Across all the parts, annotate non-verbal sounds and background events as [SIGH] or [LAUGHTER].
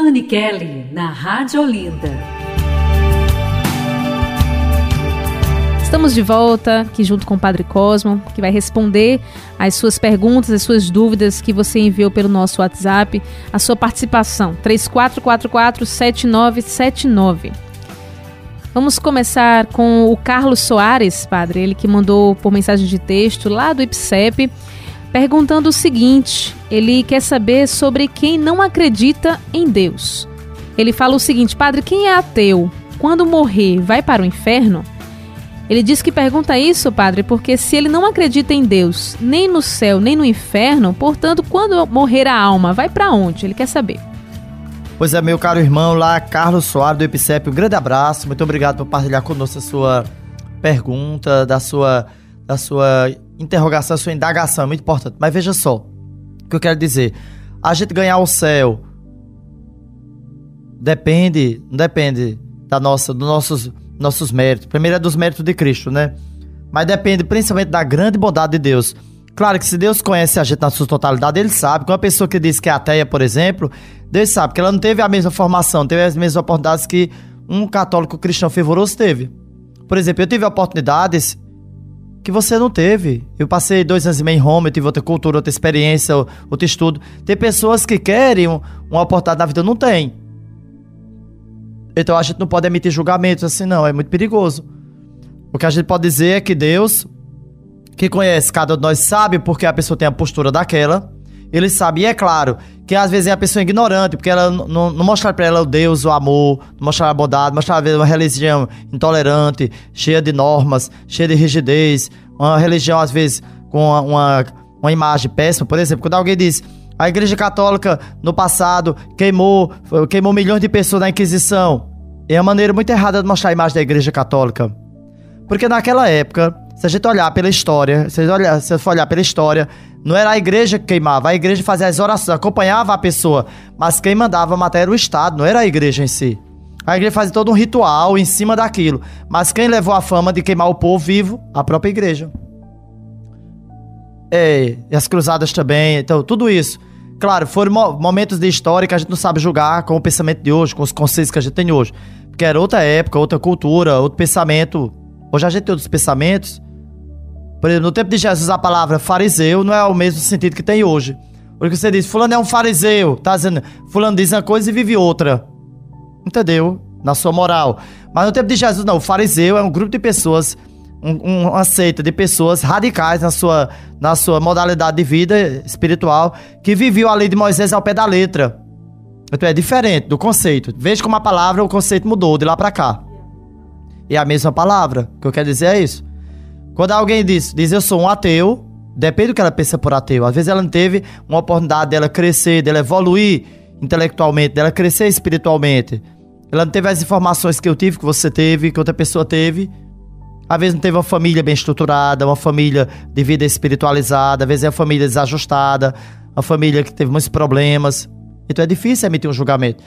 Anne Kelly, na Rádio Olinda. Estamos de volta aqui junto com o Padre Cosmo, que vai responder as suas perguntas, as suas dúvidas que você enviou pelo nosso WhatsApp, a sua participação, 3444-7979. Vamos começar com o Carlos Soares, padre, ele que mandou por mensagem de texto lá do IPSEP, perguntando o seguinte: ele quer saber sobre quem não acredita em Deus. Ele fala o seguinte: Padre, quem é ateu, quando morrer, vai para o inferno? Ele diz que pergunta isso, padre, porque se ele não acredita em Deus, nem no céu, nem no inferno, portanto, quando morrer a alma, vai para onde? Ele quer saber. Pois é, meu caro irmão, lá Carlos Soares do Epicep, um grande abraço, muito obrigado por partilhar conosco a sua pergunta, da sua, da sua interrogação, a sua indagação, é muito importante. Mas veja só, o que eu quero dizer, a gente ganhar o céu depende, não depende da nossa, dos nossos nossos méritos. Primeiro é dos méritos de Cristo, né? Mas depende principalmente da grande bondade de Deus. Claro que se Deus conhece a gente na sua totalidade, ele sabe. Com uma pessoa que diz que é ateia, por exemplo, Deus sabe que ela não teve a mesma formação, teve as mesmas oportunidades que um católico cristão fervoroso teve. Por exemplo, eu tive oportunidades que você não teve. Eu passei dois anos e meio em Roma, eu tive outra cultura, outra experiência, outro estudo. Tem pessoas que querem uma oportunidade na vida, não tem. Então a gente não pode emitir julgamentos assim, não. É muito perigoso. O que a gente pode dizer é que Deus, que conhece cada um de nós, sabe porque a pessoa tem a postura daquela. Ele sabe, e é claro, que às vezes é a pessoa ignorante, porque ela não, não mostra pra ela o Deus, o amor, não mostra a bondade, mostra às vezes uma religião intolerante, cheia de normas, cheia de rigidez, uma religião às vezes com uma, uma, uma imagem péssima. Por exemplo, quando alguém diz, a Igreja Católica, no passado, queimou, queimou milhões de pessoas na Inquisição. É uma maneira muito errada de mostrar a imagem da Igreja Católica. Porque naquela época, se a gente olhar pela história, se a gente olhar, se for olhar pela história, não era a igreja que queimava, a igreja fazia as orações, acompanhava a pessoa, mas quem mandava matar era o Estado, não era a igreja em si. A igreja fazia todo um ritual em cima daquilo, mas quem levou a fama de queimar o povo vivo? A própria igreja. É, e as cruzadas também, então tudo isso. Claro, foram momentos de história que a gente não sabe julgar com o pensamento de hoje, com os conceitos que a gente tem hoje. Porque era outra época, outra cultura, outro pensamento. Hoje a gente tem outros pensamentos. Por exemplo, no tempo de Jesus, a palavra fariseu não é o mesmo sentido que tem hoje. Porque você diz, fulano é um fariseu, tá dizendo, fulano diz uma coisa e vive outra. Entendeu? Na sua moral. Mas no tempo de Jesus, não, o fariseu é um grupo de pessoas um, uma seita de pessoas radicais na sua, na sua modalidade de vida espiritual que viviam a lei de Moisés ao pé da letra. Então é diferente do conceito. Veja como a palavra, o conceito mudou de lá para cá. E é a mesma palavra. O que eu quero dizer é isso. Quando alguém diz, diz eu sou um ateu, depende do que ela pensa por ateu. Às vezes ela não teve uma oportunidade dela crescer, dela evoluir intelectualmente, dela crescer espiritualmente. Ela não teve as informações que eu tive, que você teve, que outra pessoa teve. Às vezes não teve uma família bem estruturada, uma família de vida espiritualizada, às vezes é uma família desajustada, uma família que teve muitos problemas. Então é difícil emitir um julgamento.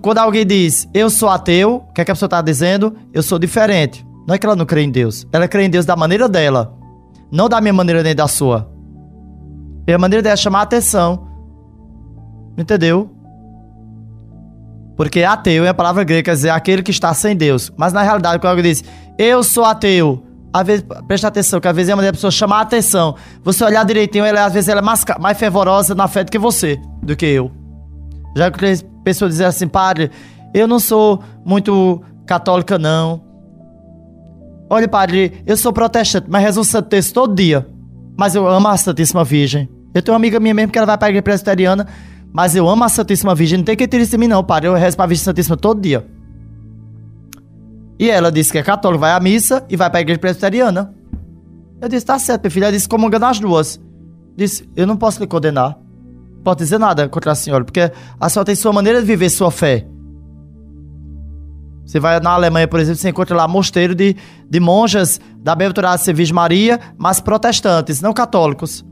Quando alguém diz, eu sou ateu, o que, é que a pessoa está dizendo? Eu sou diferente. Não é que ela não crê em Deus. Ela crê em Deus da maneira dela. Não da minha maneira nem da sua. E a maneira dela é chamar a atenção. Entendeu? Porque ateu é a palavra grega, quer dizer, aquele que está sem Deus. Mas na realidade, quando alguém diz, eu sou ateu, às vezes, presta atenção, que às vezes é uma maneira da pessoa chamar a atenção. Você olhar direitinho, ela, às vezes ela é mais, mais fervorosa na fé do que você, do que eu. Já que as pessoas dizem assim, padre, eu não sou muito católica, não. Olha, padre, eu sou protestante, mas rezo o Santo Texto todo dia. Mas eu amo a Santíssima Virgem. Eu tenho uma amiga minha mesmo que ela vai para a igreja presbiteriana mas eu amo a Santíssima Virgem, não tem que tirar isso de mim não, pai. Eu rezo pra Virgem Santíssima todo dia. E ela disse que é católica, vai à missa e vai pra igreja presbiteriana. Eu disse, tá certo, meu filho. Ela disse, comunga nas duas. Disse, eu não posso lhe condenar. Não posso dizer nada contra a senhora, porque a senhora tem sua maneira de viver sua fé. Você vai na Alemanha, por exemplo, você encontra lá mosteiro de, de monjas da Bem-aventurada Virgem Maria, mas protestantes, não católicos.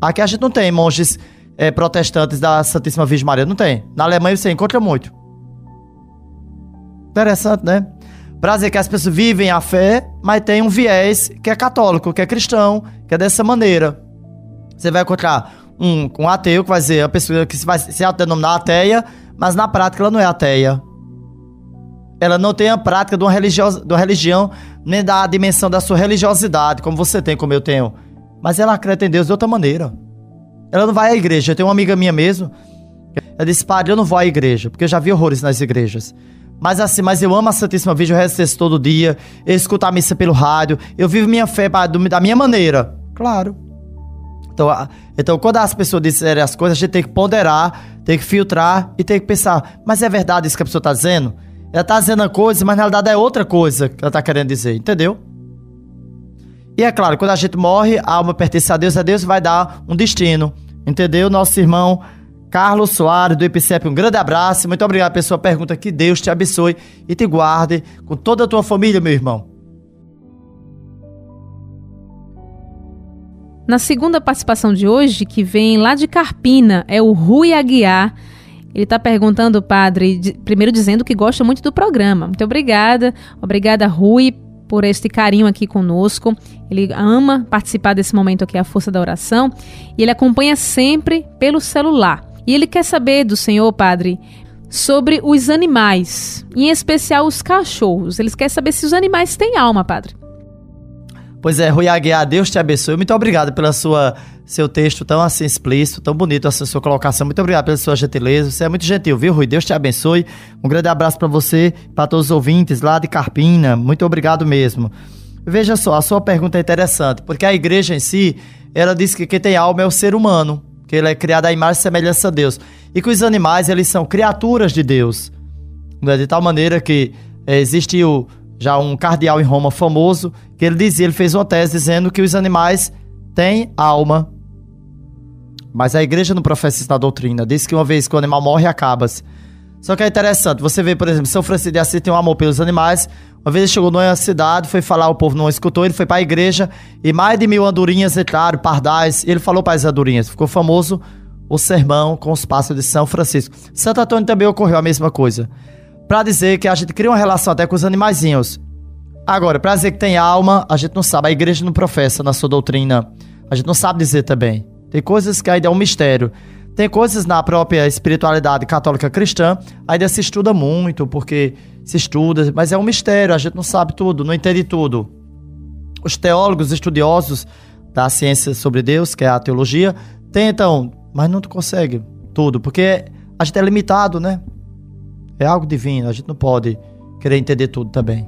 Aqui a gente não tem monges é, protestantes da Santíssima Virgem Maria. Não tem. Na Alemanha você encontra muito. Interessante, né? Pra dizer que as pessoas vivem a fé, mas tem um viés que é católico, que é cristão, que é dessa maneira. Você vai encontrar um, um ateu que vai dizer, a pessoa que vai se autodenominar ateia, mas na prática ela não é ateia. Ela não tem a prática de uma, de uma religião, nem da dimensão da sua religiosidade, como você tem, como eu tenho. Mas ela acredita em Deus de outra maneira. Ela não vai à igreja. Eu tenho uma amiga minha mesmo. Ela disse, padre, eu não vou à igreja, porque eu já vi horrores nas igrejas. Mas assim, mas eu amo a Santíssima Virgem, eu rezo todo dia, eu escuto a missa pelo rádio, eu vivo minha fé da minha maneira. Claro. Então, então, quando as pessoas disserem as coisas, a gente tem que ponderar, tem que filtrar e tem que pensar, mas é verdade isso que a pessoa está dizendo? Ela tá dizendo uma coisa, mas na realidade é outra coisa que ela tá querendo dizer, entendeu? E é claro, quando a gente morre, a alma pertence a Deus, a Deus vai dar um destino, entendeu? Nosso irmão Carlos Soares, do IPCEP, um grande abraço. Muito obrigado pela sua pergunta. Que Deus te abençoe e te guarde com toda a tua família, meu irmão. Na segunda participação de hoje, que vem lá de Carpina, é o Rui Aguiar. Ele está perguntando, padre, de, primeiro dizendo que gosta muito do programa. Muito obrigada. Obrigada, Rui, por este carinho aqui conosco. Ele ama participar desse momento aqui, a Força da Oração. E ele acompanha sempre pelo celular. E ele quer saber do senhor, padre, sobre os animais, em especial os cachorros. Ele quer saber se os animais têm alma, padre. Pois é, Rui Aguiar, Deus te abençoe. Muito obrigado pela sua seu texto tão assim explícito, tão bonito, essa sua colocação. Muito obrigado pela sua gentileza. Você é muito gentil, viu, Rui? Deus te abençoe. Um grande abraço para você, para todos os ouvintes lá de Carpina. Muito obrigado mesmo. Veja só, a sua pergunta é interessante, porque a igreja em si, ela diz que quem tem alma é o ser humano, que ele é criado à imagem e semelhança a Deus. E que os animais, eles são criaturas de Deus. Né? De tal maneira que é, existiu já um cardeal em Roma famoso, que ele dizia, ele fez uma tese dizendo que os animais têm alma. Mas a igreja não professa isso na doutrina. Diz que uma vez que o animal morre, acaba-se. Só que é interessante, você vê, por exemplo, São Francisco de Assis tem um amor pelos animais. Uma vez ele chegou numa cidade, foi falar, o povo não escutou, ele foi para a igreja e mais de mil andorinhas entraram, pardais, ele falou para as andorinhas. Ficou famoso o sermão com os pássaros de São Francisco. Santo Antônio também ocorreu a mesma coisa para dizer que a gente cria uma relação até com os animaizinhos. Agora, para dizer que tem alma, a gente não sabe. A igreja não professa na sua doutrina. A gente não sabe dizer também. Tem coisas que ainda é um mistério. Tem coisas na própria espiritualidade católica cristã, ainda se estuda muito, porque se estuda, mas é um mistério, a gente não sabe tudo, não entende tudo. Os teólogos estudiosos da ciência sobre Deus, que é a teologia, tentam, mas não conseguem tudo, porque a gente é limitado, né? É algo divino, a gente não pode querer entender tudo também.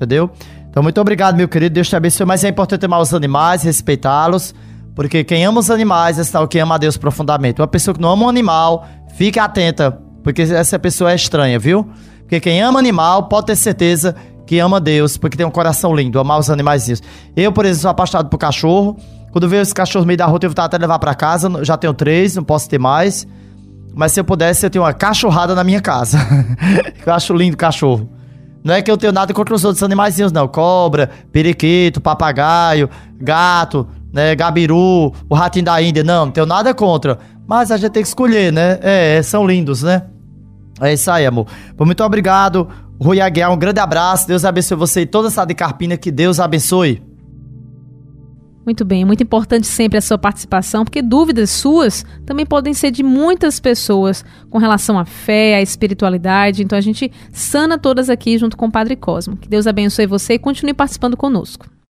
Entendeu? Então, muito obrigado, meu querido. Deus te abençoe. Mas é importante amar os animais, respeitá-los. Porque quem ama os animais é o que ama a Deus profundamente. Uma pessoa que não ama um animal, fique atenta. Porque essa pessoa é estranha, viu? Porque quem ama animal pode ter certeza que ama Deus, porque tem um coração lindo, amar os animaizinhos. Eu, por exemplo, sou apaixonado por cachorro. Quando vejo os cachorros meio da rua, eu vou até levar para casa. Já tenho três, não posso ter mais. Mas se eu pudesse, eu tenho uma cachorrada na minha casa. [LAUGHS] eu acho lindo cachorro. Não é que eu tenho nada contra os outros animaizinhos, não. Cobra, periquito, papagaio, gato, né, gabiru, o ratinho da Índia. Não, não tenho nada contra. Mas a gente tem que escolher, né? É, são lindos, né? É isso aí, amor. Muito obrigado, Rui Aguiar. Um grande abraço. Deus abençoe você e toda essa de Carpina. Que Deus abençoe. Muito bem, é muito importante sempre a sua participação, porque dúvidas suas também podem ser de muitas pessoas com relação à fé, à espiritualidade. Então a gente sana todas aqui junto com o Padre Cosmo. Que Deus abençoe você e continue participando conosco.